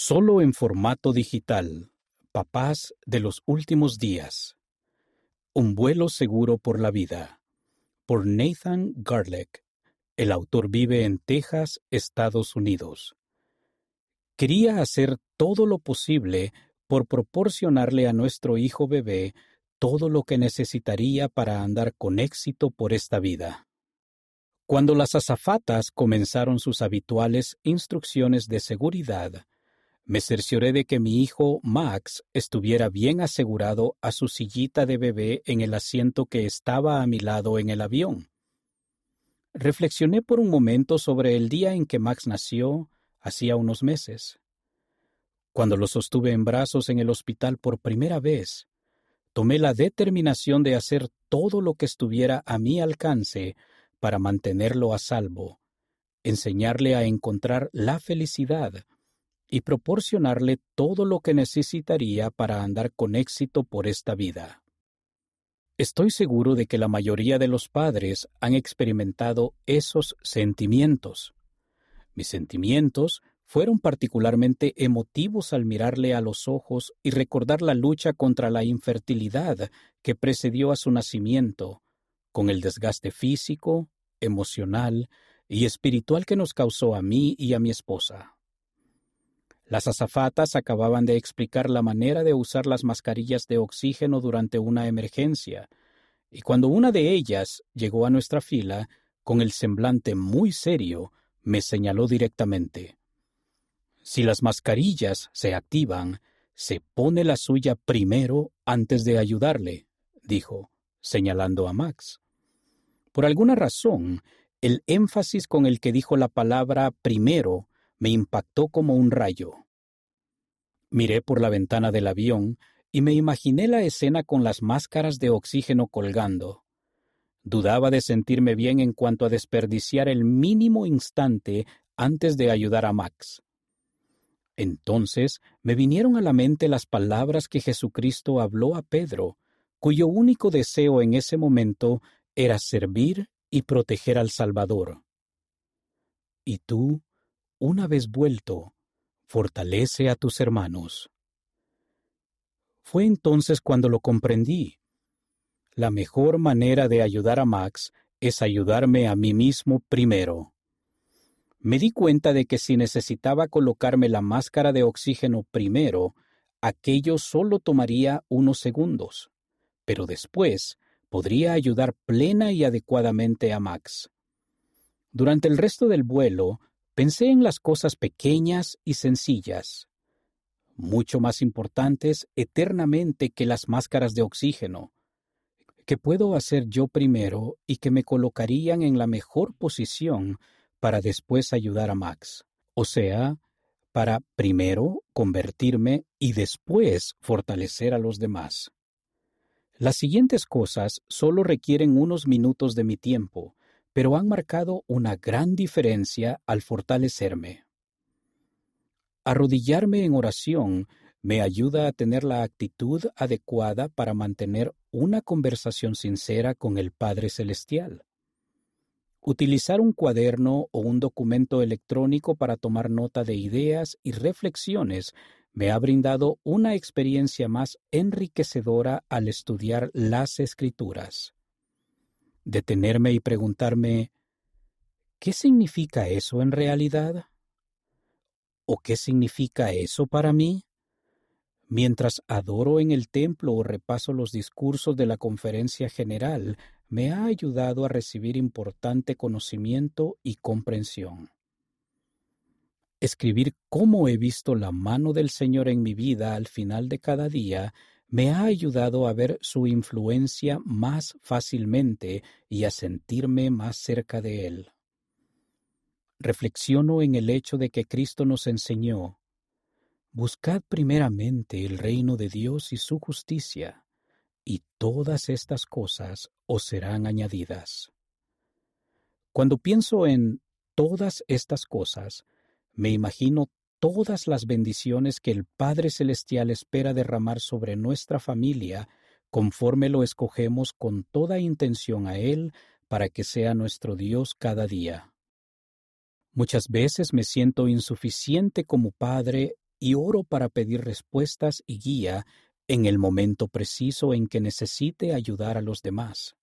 Solo en formato digital. Papás de los últimos días. Un vuelo seguro por la vida. Por Nathan Garlick. El autor vive en Texas, Estados Unidos. Quería hacer todo lo posible por proporcionarle a nuestro hijo bebé todo lo que necesitaría para andar con éxito por esta vida. Cuando las azafatas comenzaron sus habituales instrucciones de seguridad, me cercioré de que mi hijo Max estuviera bien asegurado a su sillita de bebé en el asiento que estaba a mi lado en el avión. Reflexioné por un momento sobre el día en que Max nació, hacía unos meses. Cuando lo sostuve en brazos en el hospital por primera vez, tomé la determinación de hacer todo lo que estuviera a mi alcance para mantenerlo a salvo, enseñarle a encontrar la felicidad, y proporcionarle todo lo que necesitaría para andar con éxito por esta vida. Estoy seguro de que la mayoría de los padres han experimentado esos sentimientos. Mis sentimientos fueron particularmente emotivos al mirarle a los ojos y recordar la lucha contra la infertilidad que precedió a su nacimiento, con el desgaste físico, emocional y espiritual que nos causó a mí y a mi esposa. Las azafatas acababan de explicar la manera de usar las mascarillas de oxígeno durante una emergencia, y cuando una de ellas llegó a nuestra fila, con el semblante muy serio, me señaló directamente. Si las mascarillas se activan, se pone la suya primero antes de ayudarle, dijo, señalando a Max. Por alguna razón, el énfasis con el que dijo la palabra primero me impactó como un rayo. Miré por la ventana del avión y me imaginé la escena con las máscaras de oxígeno colgando. Dudaba de sentirme bien en cuanto a desperdiciar el mínimo instante antes de ayudar a Max. Entonces me vinieron a la mente las palabras que Jesucristo habló a Pedro, cuyo único deseo en ese momento era servir y proteger al Salvador. Y tú, una vez vuelto, fortalece a tus hermanos. Fue entonces cuando lo comprendí. La mejor manera de ayudar a Max es ayudarme a mí mismo primero. Me di cuenta de que si necesitaba colocarme la máscara de oxígeno primero, aquello solo tomaría unos segundos, pero después podría ayudar plena y adecuadamente a Max. Durante el resto del vuelo, pensé en las cosas pequeñas y sencillas, mucho más importantes eternamente que las máscaras de oxígeno, que puedo hacer yo primero y que me colocarían en la mejor posición para después ayudar a Max. O sea, para primero convertirme y después fortalecer a los demás. Las siguientes cosas solo requieren unos minutos de mi tiempo, pero han marcado una gran diferencia al fortalecerme. Arrodillarme en oración me ayuda a tener la actitud adecuada para mantener una conversación sincera con el Padre Celestial. Utilizar un cuaderno o un documento electrónico para tomar nota de ideas y reflexiones me ha brindado una experiencia más enriquecedora al estudiar las escrituras. Detenerme y preguntarme, ¿qué significa eso en realidad? ¿O qué significa eso para mí? Mientras adoro en el templo o repaso los discursos de la conferencia general, me ha ayudado a recibir importante conocimiento y comprensión. Escribir cómo he visto la mano del Señor en mi vida al final de cada día me ha ayudado a ver su influencia más fácilmente y a sentirme más cerca de Él. Reflexiono en el hecho de que Cristo nos enseñó, Buscad primeramente el reino de Dios y su justicia, y todas estas cosas os serán añadidas. Cuando pienso en todas estas cosas, me imagino todas las bendiciones que el Padre Celestial espera derramar sobre nuestra familia conforme lo escogemos con toda intención a Él para que sea nuestro Dios cada día. Muchas veces me siento insuficiente como padre y oro para pedir respuestas y guía en el momento preciso en que necesite ayudar a los demás.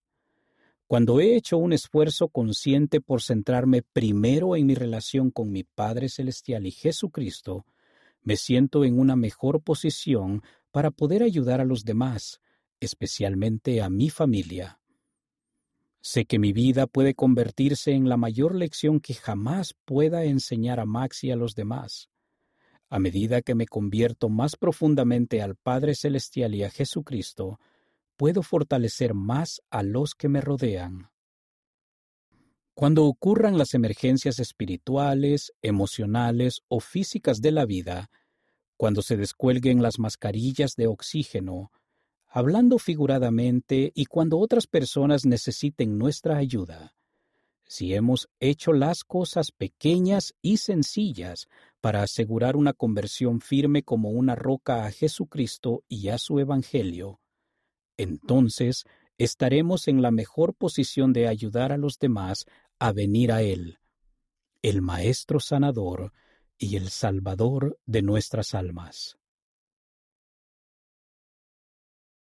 Cuando he hecho un esfuerzo consciente por centrarme primero en mi relación con mi Padre Celestial y Jesucristo, me siento en una mejor posición para poder ayudar a los demás, especialmente a mi familia. Sé que mi vida puede convertirse en la mayor lección que jamás pueda enseñar a Max y a los demás. A medida que me convierto más profundamente al Padre Celestial y a Jesucristo, puedo fortalecer más a los que me rodean. Cuando ocurran las emergencias espirituales, emocionales o físicas de la vida, cuando se descuelguen las mascarillas de oxígeno, hablando figuradamente y cuando otras personas necesiten nuestra ayuda, si hemos hecho las cosas pequeñas y sencillas para asegurar una conversión firme como una roca a Jesucristo y a su Evangelio, entonces estaremos en la mejor posición de ayudar a los demás a venir a Él, el Maestro sanador y el Salvador de nuestras almas.